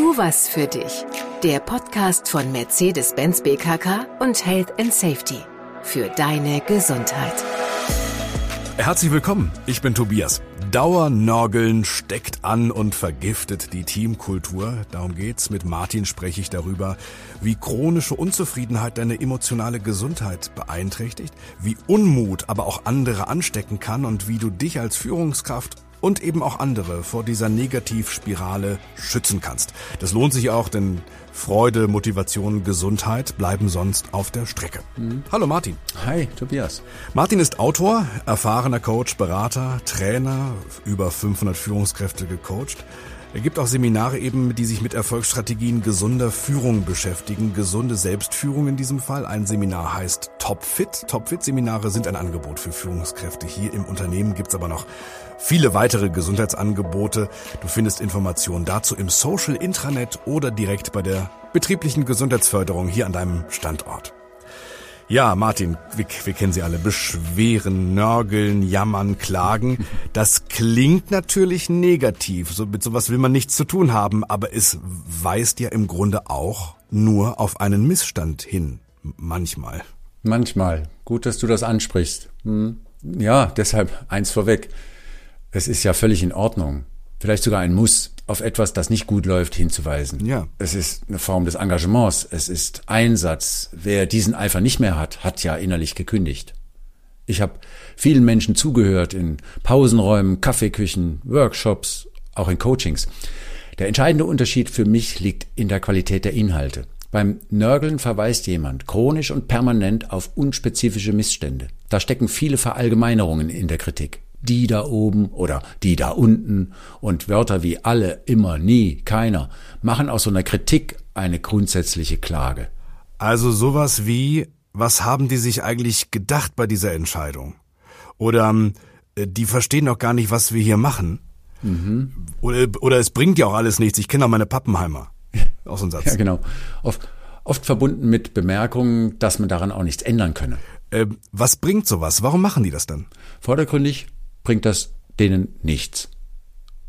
Tu was für dich. Der Podcast von Mercedes-Benz BKK und Health and Safety. Für deine Gesundheit. Herzlich willkommen, ich bin Tobias. Dauernörgeln steckt an und vergiftet die Teamkultur. Darum geht's. Mit Martin spreche ich darüber, wie chronische Unzufriedenheit deine emotionale Gesundheit beeinträchtigt, wie Unmut aber auch andere anstecken kann und wie du dich als Führungskraft und eben auch andere vor dieser Negativspirale schützen kannst. Das lohnt sich auch, denn Freude, Motivation, Gesundheit bleiben sonst auf der Strecke. Mhm. Hallo Martin. Hi, Tobias. Martin ist Autor, erfahrener Coach, Berater, Trainer, über 500 Führungskräfte gecoacht. Er gibt auch Seminare eben, die sich mit Erfolgsstrategien gesunder Führung beschäftigen. Gesunde Selbstführung in diesem Fall. Ein Seminar heißt Topfit. Topfit-Seminare sind ein Angebot für Führungskräfte. Hier im Unternehmen gibt's aber noch viele weitere Gesundheitsangebote. Du findest Informationen dazu im Social Intranet oder direkt bei der betrieblichen Gesundheitsförderung hier an deinem Standort. Ja, Martin, wir, wir, kennen sie alle. Beschweren, nörgeln, jammern, klagen. Das klingt natürlich negativ. So, mit sowas will man nichts zu tun haben, aber es weist ja im Grunde auch nur auf einen Missstand hin. Manchmal. Manchmal. Gut, dass du das ansprichst. Hm. Ja, deshalb eins vorweg. Es ist ja völlig in Ordnung, vielleicht sogar ein Muss, auf etwas, das nicht gut läuft, hinzuweisen. Ja. Es ist eine Form des Engagements, es ist Einsatz. Wer diesen Eifer nicht mehr hat, hat ja innerlich gekündigt. Ich habe vielen Menschen zugehört in Pausenräumen, Kaffeeküchen, Workshops, auch in Coachings. Der entscheidende Unterschied für mich liegt in der Qualität der Inhalte. Beim Nörgeln verweist jemand chronisch und permanent auf unspezifische Missstände. Da stecken viele Verallgemeinerungen in der Kritik die da oben oder die da unten und Wörter wie alle, immer, nie, keiner machen aus so einer Kritik eine grundsätzliche Klage. Also sowas wie, was haben die sich eigentlich gedacht bei dieser Entscheidung? Oder ähm, die verstehen doch gar nicht, was wir hier machen. Mhm. Oder, oder es bringt ja auch alles nichts. Ich kenne auch meine Pappenheimer. Auch so ein Satz. Ja, genau. Oft, oft verbunden mit Bemerkungen, dass man daran auch nichts ändern könne. Äh, was bringt sowas? Warum machen die das dann? Vordergründig bringt das denen nichts.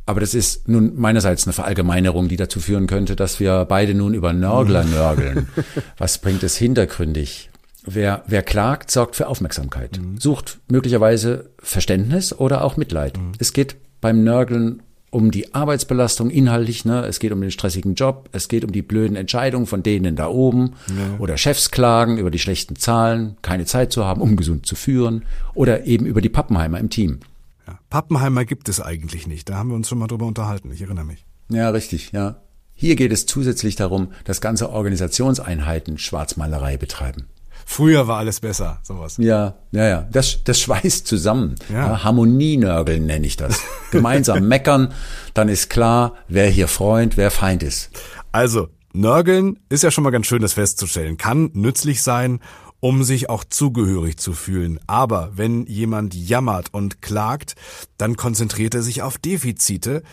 Aber das ist nun meinerseits eine Verallgemeinerung, die dazu führen könnte, dass wir beide nun über Nörgler nörgeln. Was bringt es hintergründig? Wer, wer klagt, sorgt für Aufmerksamkeit, mhm. sucht möglicherweise Verständnis oder auch Mitleid. Mhm. Es geht beim Nörgeln um die Arbeitsbelastung inhaltlich, ne? es geht um den stressigen Job, es geht um die blöden Entscheidungen von denen da oben ja. oder Chefs klagen über die schlechten Zahlen, keine Zeit zu haben, um gesund zu führen oder eben über die Pappenheimer im Team. Ja. Pappenheimer gibt es eigentlich nicht. Da haben wir uns schon mal drüber unterhalten. Ich erinnere mich. Ja, richtig, ja. Hier geht es zusätzlich darum, dass ganze Organisationseinheiten Schwarzmalerei betreiben. Früher war alles besser, sowas. Ja, ja, ja. Das, das schweißt zusammen. Ja. ja Harmonienörgeln nenne ich das. Gemeinsam meckern, dann ist klar, wer hier Freund, wer Feind ist. Also, Nörgeln ist ja schon mal ganz schön, das festzustellen. Kann nützlich sein um sich auch zugehörig zu fühlen. Aber wenn jemand jammert und klagt, dann konzentriert er sich auf Defizite.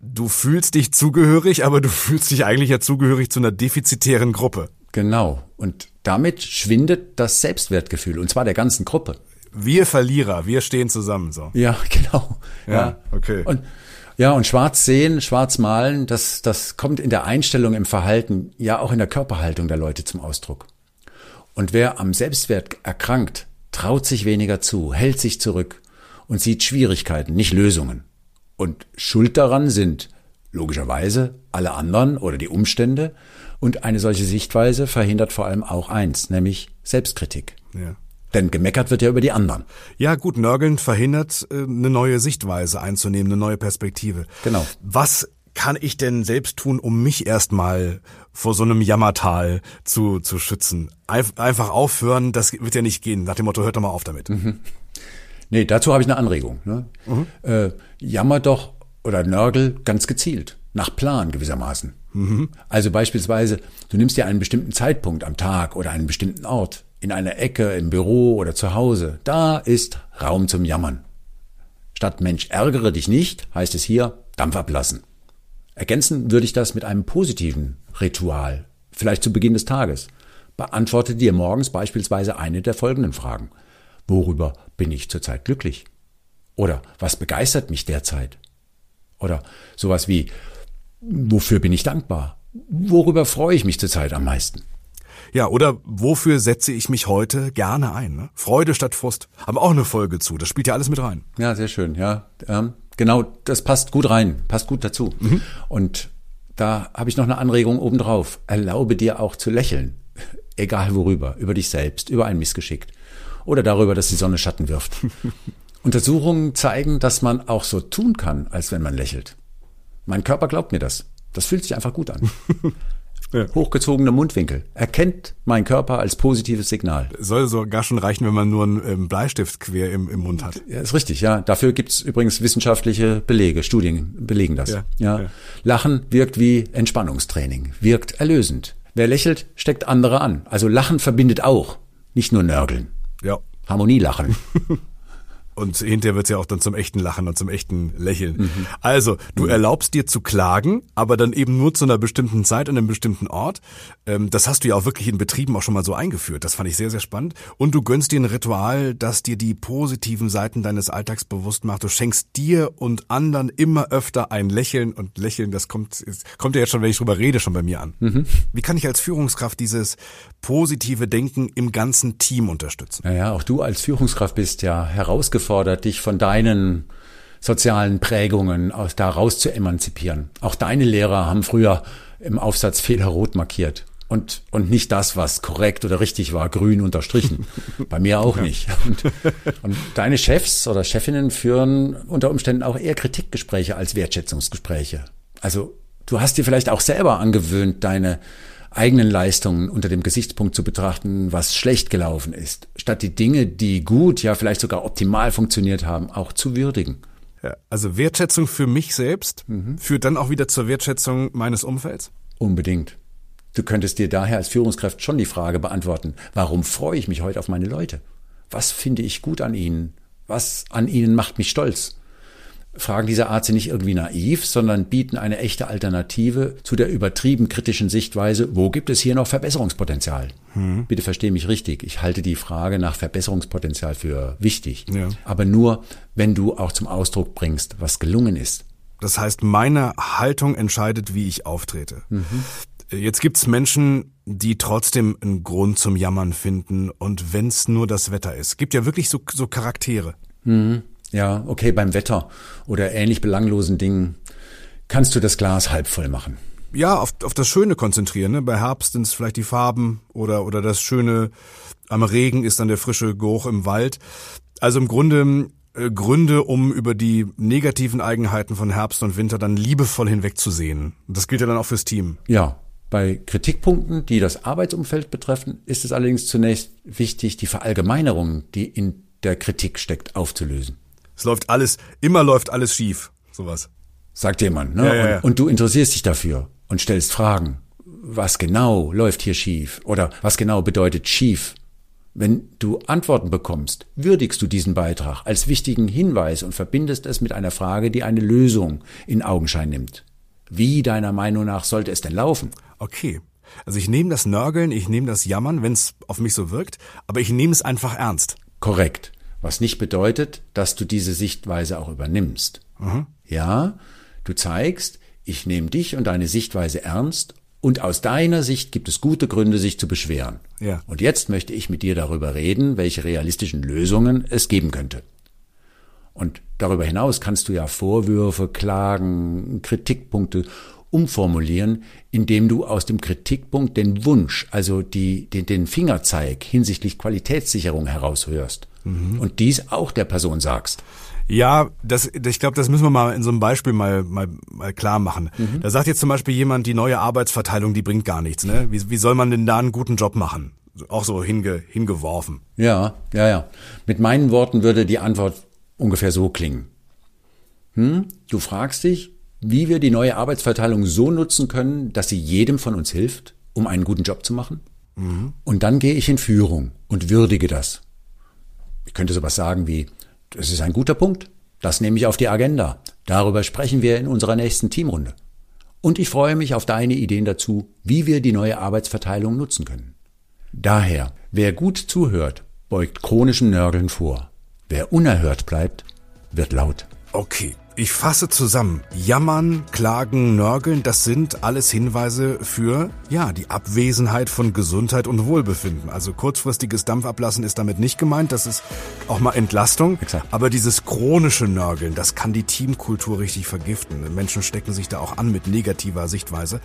Du fühlst dich zugehörig, aber du fühlst dich eigentlich ja zugehörig zu einer defizitären Gruppe. Genau. Und damit schwindet das Selbstwertgefühl, und zwar der ganzen Gruppe. Wir Verlierer, wir stehen zusammen, so. Ja, genau. Ja, ja. okay. Und ja, und schwarz sehen, schwarz malen, das, das kommt in der Einstellung, im Verhalten, ja auch in der Körperhaltung der Leute zum Ausdruck. Und wer am Selbstwert erkrankt, traut sich weniger zu, hält sich zurück und sieht Schwierigkeiten, nicht Lösungen. Und schuld daran sind logischerweise alle anderen oder die Umstände. Und eine solche Sichtweise verhindert vor allem auch eins, nämlich Selbstkritik. Ja. Denn gemeckert wird ja über die anderen. Ja, gut, Nörgeln verhindert, äh, eine neue Sichtweise einzunehmen, eine neue Perspektive. Genau. Was kann ich denn selbst tun, um mich erstmal vor so einem Jammertal zu, zu schützen? Einfach aufhören, das wird ja nicht gehen. Nach dem Motto, hört doch mal auf damit. Mhm. Nee, dazu habe ich eine Anregung. Ne? Mhm. Äh, jammer doch oder nörgel ganz gezielt, nach Plan gewissermaßen. Mhm. Also beispielsweise, du nimmst dir einen bestimmten Zeitpunkt am Tag oder einen bestimmten Ort, in einer Ecke, im Büro oder zu Hause. Da ist Raum zum Jammern. Statt Mensch, ärgere dich nicht, heißt es hier, Dampf ablassen. Ergänzen würde ich das mit einem positiven Ritual, vielleicht zu Beginn des Tages. Beantworte dir morgens beispielsweise eine der folgenden Fragen. Worüber bin ich zurzeit glücklich? Oder was begeistert mich derzeit? Oder sowas wie, wofür bin ich dankbar? Worüber freue ich mich zurzeit am meisten? Ja, oder wofür setze ich mich heute gerne ein? Ne? Freude statt Frust. Haben auch eine Folge zu. Das spielt ja alles mit rein. Ja, sehr schön. Ja, ähm, genau. Das passt gut rein. Passt gut dazu. Mhm. Und da habe ich noch eine Anregung obendrauf. Erlaube dir auch zu lächeln. Egal worüber. Über dich selbst, über ein Missgeschick. Oder darüber, dass die Sonne Schatten wirft. Untersuchungen zeigen, dass man auch so tun kann, als wenn man lächelt. Mein Körper glaubt mir das. Das fühlt sich einfach gut an. Ja. Hochgezogene Mundwinkel. Erkennt mein Körper als positives Signal. Soll sogar schon reichen, wenn man nur einen ähm, Bleistift quer im, im Mund hat. Ja, ist richtig, ja. Dafür gibt's übrigens wissenschaftliche Belege, Studien belegen das. Ja, ja. ja. Lachen wirkt wie Entspannungstraining, wirkt erlösend. Wer lächelt, steckt andere an. Also Lachen verbindet auch, nicht nur Nörgeln. Ja. Harmonielachen. Und hinterher wird's ja auch dann zum echten Lachen und zum echten Lächeln. Mhm. Also, du mhm. erlaubst dir zu klagen, aber dann eben nur zu einer bestimmten Zeit an einem bestimmten Ort. Ähm, das hast du ja auch wirklich in Betrieben auch schon mal so eingeführt. Das fand ich sehr, sehr spannend. Und du gönnst dir ein Ritual, das dir die positiven Seiten deines Alltags bewusst macht. Du schenkst dir und anderen immer öfter ein Lächeln und Lächeln, das kommt, kommt ja jetzt schon, wenn ich drüber rede, schon bei mir an. Mhm. Wie kann ich als Führungskraft dieses positive Denken im ganzen Team unterstützen? Naja, auch du als Führungskraft bist ja herausgefordert aufgefordert, dich von deinen sozialen Prägungen aus da raus zu emanzipieren. Auch deine Lehrer haben früher im Aufsatz Fehler rot markiert. Und, und nicht das, was korrekt oder richtig war, grün unterstrichen. Bei mir auch nicht. Und, und deine Chefs oder Chefinnen führen unter Umständen auch eher Kritikgespräche als Wertschätzungsgespräche. Also du hast dir vielleicht auch selber angewöhnt, deine eigenen Leistungen unter dem Gesichtspunkt zu betrachten, was schlecht gelaufen ist, statt die Dinge, die gut, ja vielleicht sogar optimal funktioniert haben, auch zu würdigen. Ja, also Wertschätzung für mich selbst mhm. führt dann auch wieder zur Wertschätzung meines Umfelds? Unbedingt. Du könntest dir daher als Führungskraft schon die Frage beantworten, warum freue ich mich heute auf meine Leute? Was finde ich gut an ihnen? Was an ihnen macht mich stolz? Fragen dieser Art sind nicht irgendwie naiv, sondern bieten eine echte Alternative zu der übertrieben kritischen Sichtweise, wo gibt es hier noch Verbesserungspotenzial? Hm. Bitte verstehe mich richtig. Ich halte die Frage nach Verbesserungspotenzial für wichtig. Ja. Aber nur, wenn du auch zum Ausdruck bringst, was gelungen ist. Das heißt, meine Haltung entscheidet, wie ich auftrete. Mhm. Jetzt gibt's Menschen, die trotzdem einen Grund zum Jammern finden und wenn's nur das Wetter ist. Gibt ja wirklich so, so Charaktere. Mhm. Ja, okay, beim Wetter oder ähnlich belanglosen Dingen kannst du das Glas halb voll machen. Ja, auf, auf das Schöne konzentrieren. Ne? Bei Herbst sind es vielleicht die Farben oder, oder das Schöne am Regen ist dann der frische Geruch im Wald. Also im Grunde äh, Gründe, um über die negativen Eigenheiten von Herbst und Winter dann liebevoll hinwegzusehen. Das gilt ja dann auch fürs Team. Ja, bei Kritikpunkten, die das Arbeitsumfeld betreffen, ist es allerdings zunächst wichtig, die Verallgemeinerung, die in der Kritik steckt, aufzulösen. Es läuft alles, immer läuft alles schief. Sowas. Sagt jemand, ne? Ja, ja, ja. Und, und du interessierst dich dafür und stellst Fragen. Was genau läuft hier schief? Oder was genau bedeutet schief? Wenn du Antworten bekommst, würdigst du diesen Beitrag als wichtigen Hinweis und verbindest es mit einer Frage, die eine Lösung in Augenschein nimmt. Wie deiner Meinung nach sollte es denn laufen? Okay. Also ich nehme das Nörgeln, ich nehme das Jammern, wenn es auf mich so wirkt, aber ich nehme es einfach ernst. Korrekt. Was nicht bedeutet, dass du diese Sichtweise auch übernimmst. Mhm. Ja, du zeigst, ich nehme dich und deine Sichtweise ernst und aus deiner Sicht gibt es gute Gründe, sich zu beschweren. Ja. Und jetzt möchte ich mit dir darüber reden, welche realistischen Lösungen es geben könnte. Und darüber hinaus kannst du ja Vorwürfe, Klagen, Kritikpunkte umformulieren, indem du aus dem Kritikpunkt den Wunsch, also die, den, den Fingerzeig hinsichtlich Qualitätssicherung heraushörst mhm. und dies auch der Person sagst. Ja, das, ich glaube, das müssen wir mal in so einem Beispiel mal, mal, mal klar machen. Mhm. Da sagt jetzt zum Beispiel jemand, die neue Arbeitsverteilung, die bringt gar nichts. Ne? Wie, wie soll man denn da einen guten Job machen? Auch so hinge, hingeworfen. Ja, ja, ja. Mit meinen Worten würde die Antwort ungefähr so klingen. Hm? Du fragst dich, wie wir die neue Arbeitsverteilung so nutzen können, dass sie jedem von uns hilft, um einen guten Job zu machen. Mhm. Und dann gehe ich in Führung und würdige das. Ich könnte sowas sagen wie, das ist ein guter Punkt, das nehme ich auf die Agenda. Darüber sprechen wir in unserer nächsten Teamrunde. Und ich freue mich auf deine Ideen dazu, wie wir die neue Arbeitsverteilung nutzen können. Daher, wer gut zuhört, beugt chronischen Nörgeln vor. Wer unerhört bleibt, wird laut. Okay, Ich fasse zusammen. Jammern, klagen, nörgeln, das sind alles Hinweise für, ja, die Abwesenheit von Gesundheit und Wohlbefinden. Also kurzfristiges Dampfablassen ist damit nicht gemeint, das ist auch mal Entlastung. Exakt. Aber dieses chronische Nörgeln, das kann die Teamkultur richtig vergiften. Menschen stecken sich da auch an mit negativer Sichtweise.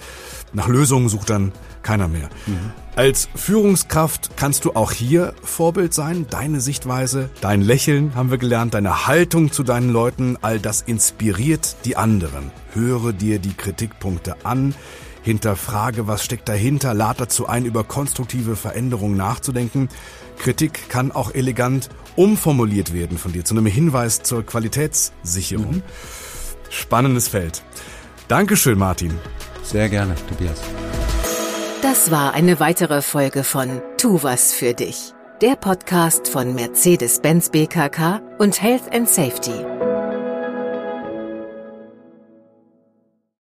Nach Lösungen sucht dann keiner mehr. Mhm. Als Führungskraft kannst du auch hier Vorbild sein. Deine Sichtweise, dein Lächeln haben wir gelernt, deine Haltung zu deinen Leuten, all das inspiriert die anderen. Höre dir die Kritikpunkte an, hinterfrage, was steckt dahinter, lad dazu ein, über konstruktive Veränderungen nachzudenken. Kritik kann auch elegant umformuliert werden von dir zu einem Hinweis zur Qualitätssicherung. Mhm. Spannendes Feld. Dankeschön, Martin. Sehr gerne, Tobias. Das war eine weitere Folge von Tu was für dich, der Podcast von Mercedes-Benz BKK und Health and Safety.